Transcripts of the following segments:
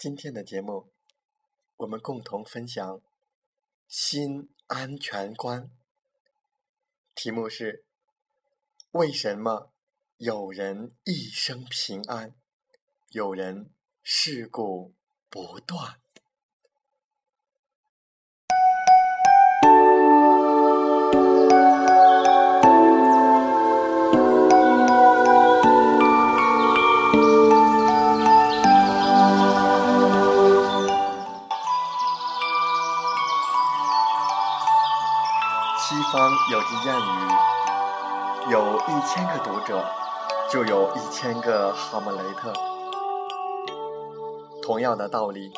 今天的节目，我们共同分享新安全观。题目是：为什么有人一生平安，有人事故不断？就有一千个哈姆雷特。”同样的道理，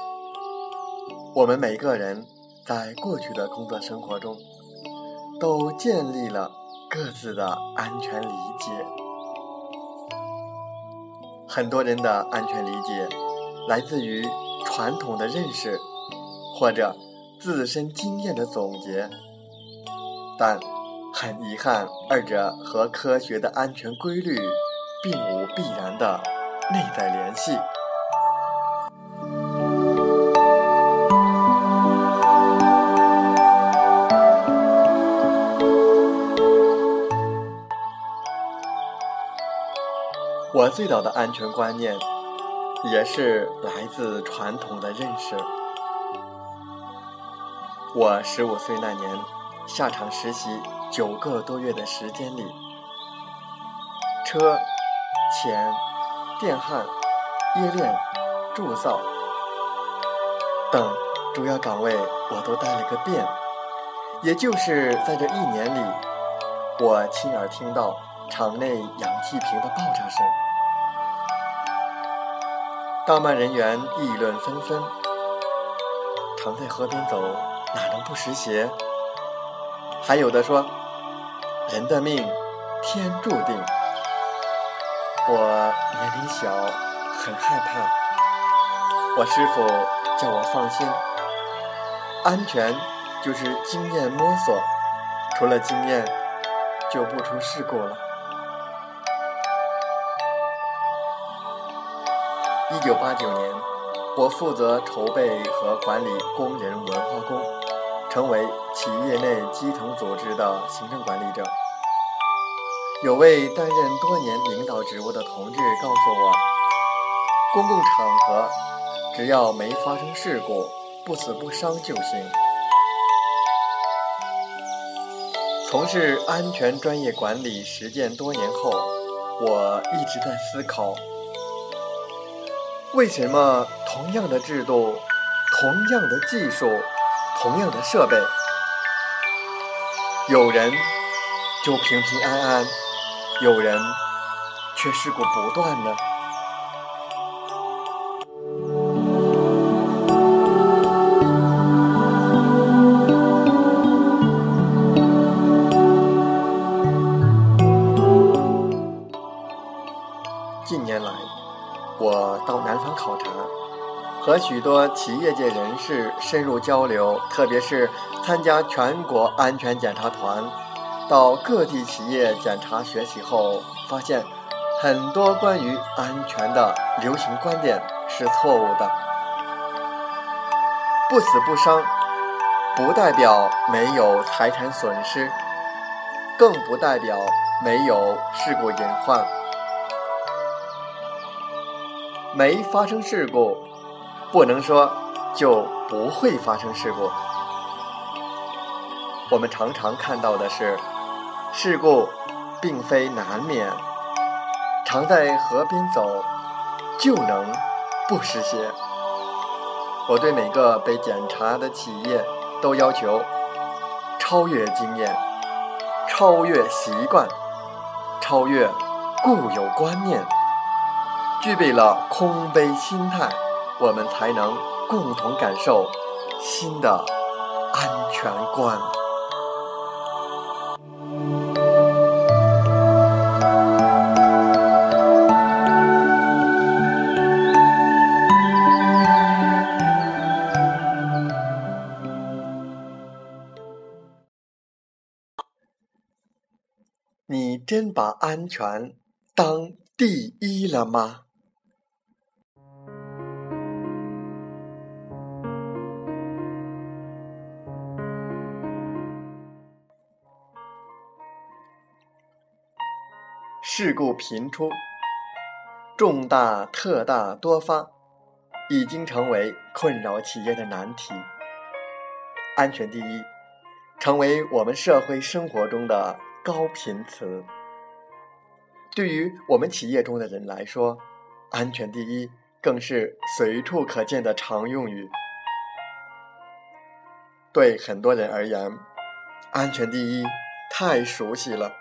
我们每个人在过去的工作生活中，都建立了各自的安全理解。很多人的安全理解来自于传统的认识，或者自身经验的总结。但很遗憾，二者和科学的安全规律并无必然的内在联系。我最早的安全观念，也是来自传统的认识。我十五岁那年。下场实习九个多月的时间里，车、钱、电焊、冶炼、铸造等主要岗位我都带了个遍。也就是在这一年里，我亲耳听到场内氧气瓶的爆炸声，当班人员议论纷纷。常在河边走，哪能不湿鞋？还有的说，人的命天注定。我年龄小，很害怕。我师傅叫我放心，安全就是经验摸索，除了经验，就不出事故了。一九八九年，我负责筹备和管理工人文化宫。成为企业内基层组织的行政管理者。有位担任多年领导职务的同志告诉我：“公共场合只要没发生事故，不死不伤就行。”从事安全专业管理实践多年后，我一直在思考：为什么同样的制度、同样的技术？同样的设备，有人就平平安安，有人却事故不断呢。近年来，我到南方考察。和许多企业界人士深入交流，特别是参加全国安全检查团，到各地企业检查学习后，发现很多关于安全的流行观点是错误的。不死不伤，不代表没有财产损失，更不代表没有事故隐患。没发生事故。不能说就不会发生事故。我们常常看到的是，事故并非难免。常在河边走，就能不湿鞋。我对每个被检查的企业都要求超越经验，超越习惯，超越固有观念，具备了空杯心态。我们才能共同感受新的安全观。把安全当第一了吗？事故频出，重大、特大多发，已经成为困扰企业的难题。安全第一，成为我们社会生活中的高频词。对于我们企业中的人来说，安全第一更是随处可见的常用语。对很多人而言，安全第一太熟悉了。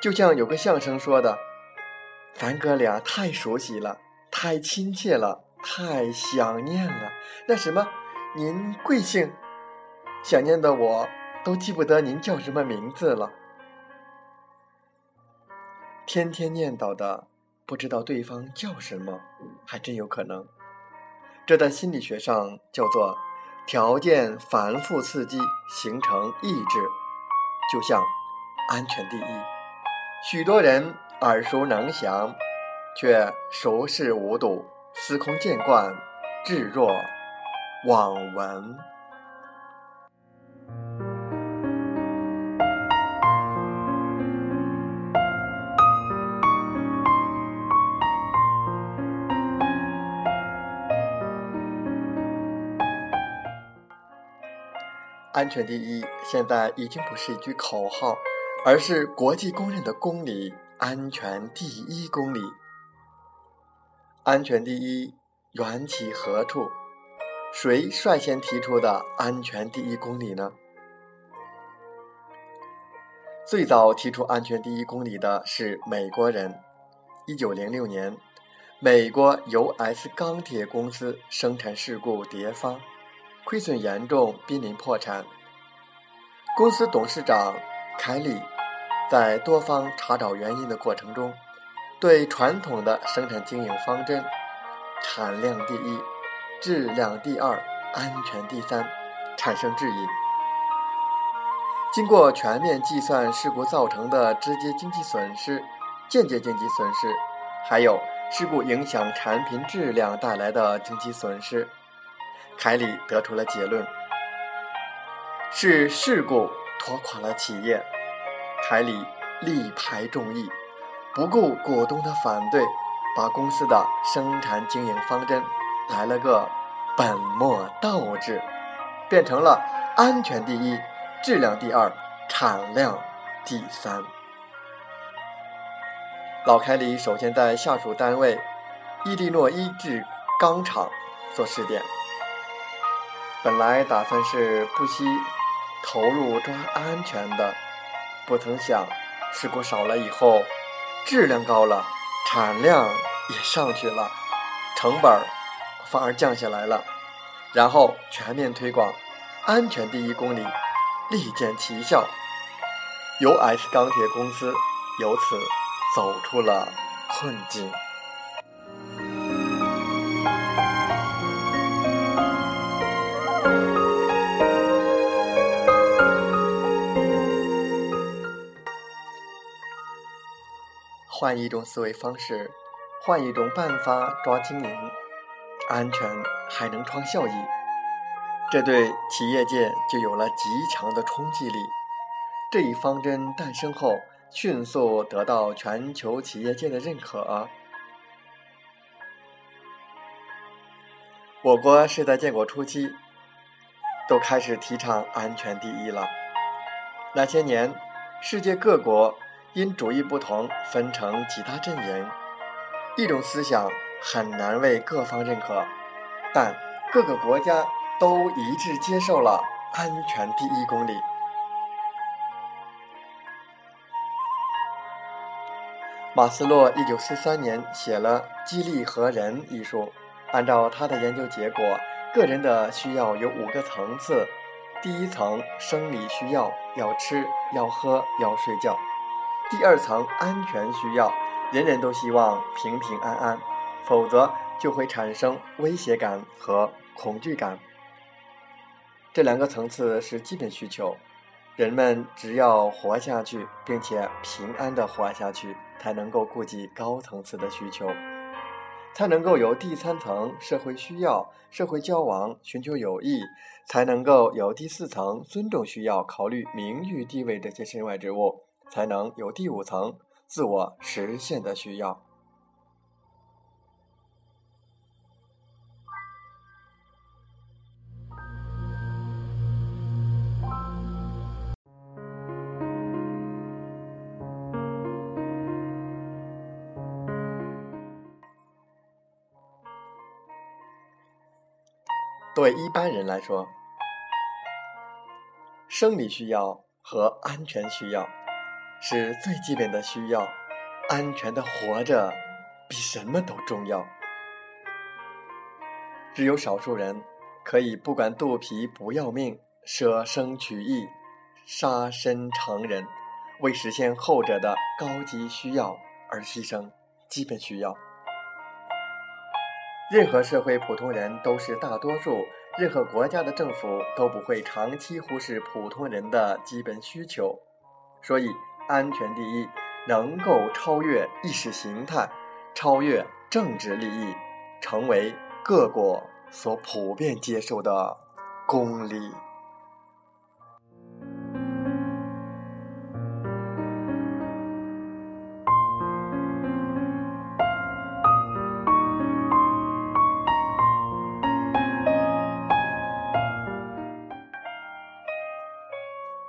就像有个相声说的：“咱哥俩太熟悉了，太亲切了，太想念了。那什么，您贵姓？想念的我都记不得您叫什么名字了。天天念叨的，不知道对方叫什么，还真有可能。这在心理学上叫做条件反复刺激形成意志，就像安全第一。”许多人耳熟能详，却熟视无睹，司空见惯，置若罔闻。安全第一，现在已经不是一句口号。而是国际公认的公理，安全第一公理。安全第一，缘起何处？谁率先提出的安全第一公理呢？最早提出安全第一公理的是美国人。一九零六年，美国 U.S. 钢铁公司生产事故迭发，亏损严重，濒临破产。公司董事长凯里。在多方查找原因的过程中，对传统的生产经营方针“产量第一、质量第二、安全第三”产生质疑。经过全面计算事故造成的直接经济损失、间接经济损失，还有事故影响产品质量带来的经济损失，凯里得出了结论：是事故拖垮了企业。凯里力排众议，不顾股东的反对，把公司的生产经营方针来了个本末倒置，变成了安全第一、质量第二、产量第三。老凯里首先在下属单位伊利诺伊制钢厂做试点，本来打算是不惜投入抓安全的。不曾想，事故少了以后，质量高了，产量也上去了，成本反而降下来了。然后全面推广“安全第一公里”，立见奇效。U.S. 钢铁公司由此走出了困境。换一种思维方式，换一种办法抓经营，安全还能创效益，这对企业界就有了极强的冲击力。这一方针诞生后，迅速得到全球企业界的认可。我国是在建国初期都开始提倡安全第一了。那些年，世界各国。因主义不同，分成几大阵营，一种思想很难为各方认可，但各个国家都一致接受了“安全第一公理”。马斯洛一九四三年写了《激励和人》一书，按照他的研究结果，个人的需要有五个层次。第一层生理需要，要吃、要喝、要睡觉；第二层安全需要，人人都希望平平安安，否则就会产生威胁感和恐惧感。这两个层次是基本需求，人们只要活下去，并且平安的活下去，才能够顾及高层次的需求。才能够有第三层社会需要、社会交往、寻求友谊，才能够有第四层尊重需要、考虑名誉地位这些身外之物，才能有第五层自我实现的需要。对一般人来说，生理需要和安全需要是最基本的需要，安全的活着比什么都重要。只有少数人可以不管肚皮不要命，舍生取义，杀身成仁，为实现后者的高级需要而牺牲基本需要。任何社会普通人都是大多数，任何国家的政府都不会长期忽视普通人的基本需求。所以，安全第一，能够超越意识形态，超越政治利益，成为各国所普遍接受的公理。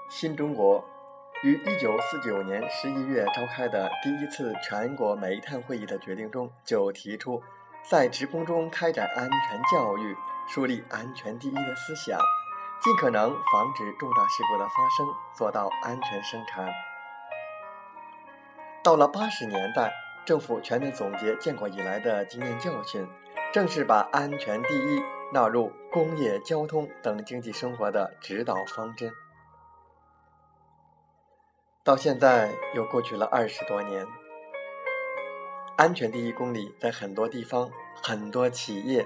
新中国于一九四九年十一月召开的第一次全国煤炭会议的决定中，就提出在职工中开展安全教育，树立安全第一的思想，尽可能防止重大事故的发生，做到安全生产。到了八十年代，政府全面总结建国以来的经验教训，正式把安全第一纳入工业、交通等经济生活的指导方针。到现在又过去了二十多年，安全第一公里在很多地方、很多企业，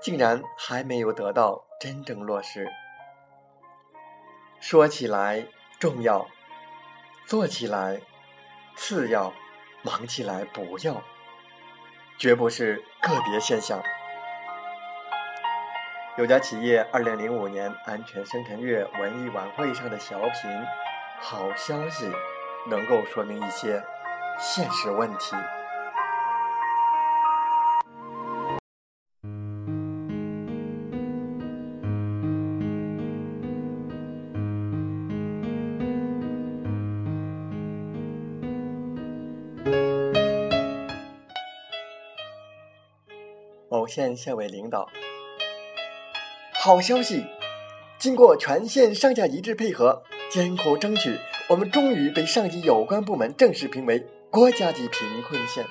竟然还没有得到真正落实。说起来重要，做起来次要，忙起来不要，绝不是个别现象。有家企业二零零五年安全生产月文艺晚会上的小品。好消息，能够说明一些现实问题。某县县委领导，好消息，经过全县上下一致配合。艰苦争取，我们终于被上级有关部门正式评为国家级贫困县。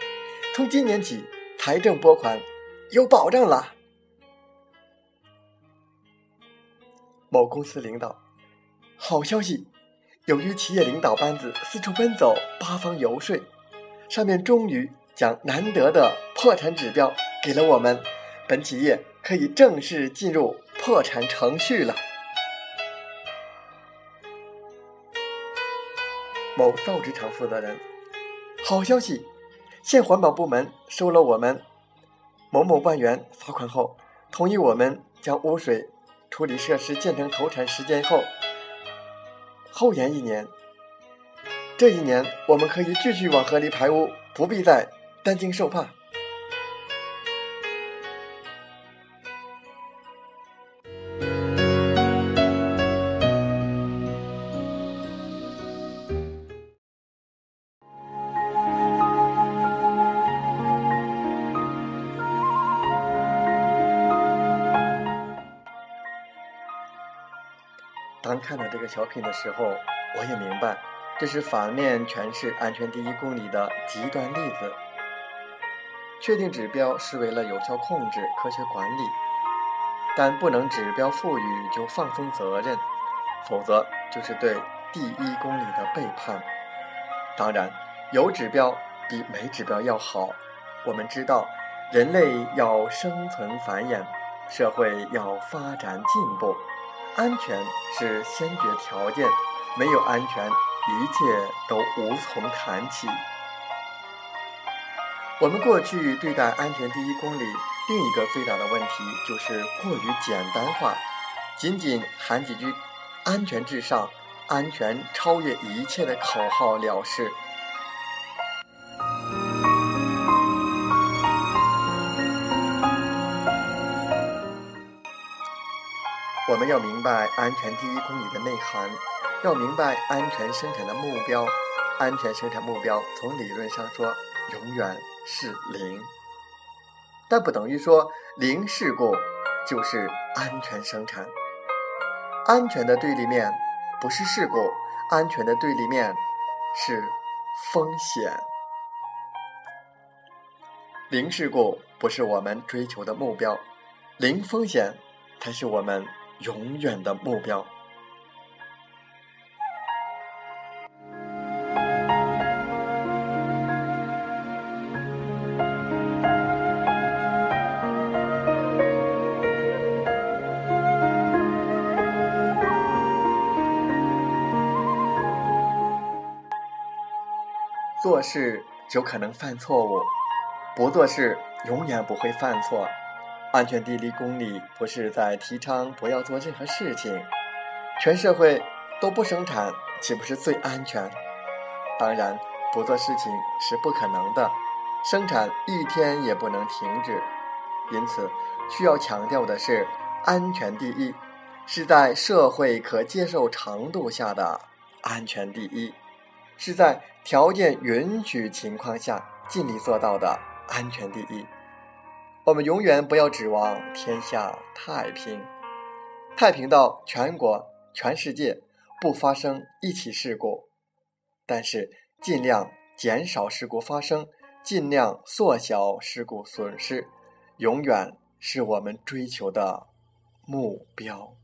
从今年起，财政拨款有保障了。某公司领导，好消息！由于企业领导班子四处奔走，八方游说，上面终于将难得的破产指标给了我们，本企业可以正式进入破产程序了。某造纸厂负责人，好消息！县环保部门收了我们某某万元罚款后，同意我们将污水处理设施建成投产时间后后延一年。这一年，我们可以继续往河里排污，不必再担惊受怕。看到这个小品的时候，我也明白，这是反面诠释“安全第一公里”的极端例子。确定指标是为了有效控制、科学管理，但不能指标赋予就放松责任，否则就是对第一公里的背叛。当然，有指标比没指标要好。我们知道，人类要生存繁衍，社会要发展进步，安全是先决条件。没有安全，一切都无从谈起。我们过去对待“安全第一公里”另一个最大的问题就是过于简单化，仅仅喊几句“安全至上”“安全超越一切”的口号了事。我们要明白“安全第一公里”的内涵。要明白安全生产的目标，安全生产目标从理论上说永远是零，但不等于说零事故就是安全生产。安全的对立面不是事故，安全的对立面是风险。零事故不是我们追求的目标，零风险才是我们永远的目标。做事就可能犯错误，不做事永远不会犯错。安全第一公里不是在提倡不要做任何事情，全社会都不生产，岂不是最安全？当然，不做事情是不可能的，生产一天也不能停止。因此，需要强调的是，安全第一，是在社会可接受程度下的安全第一。是在条件允许情况下尽力做到的安全第一。我们永远不要指望天下太平，太平到全国、全世界不发生一起事故，但是尽量减少事故发生，尽量缩小事故损失，永远是我们追求的目标。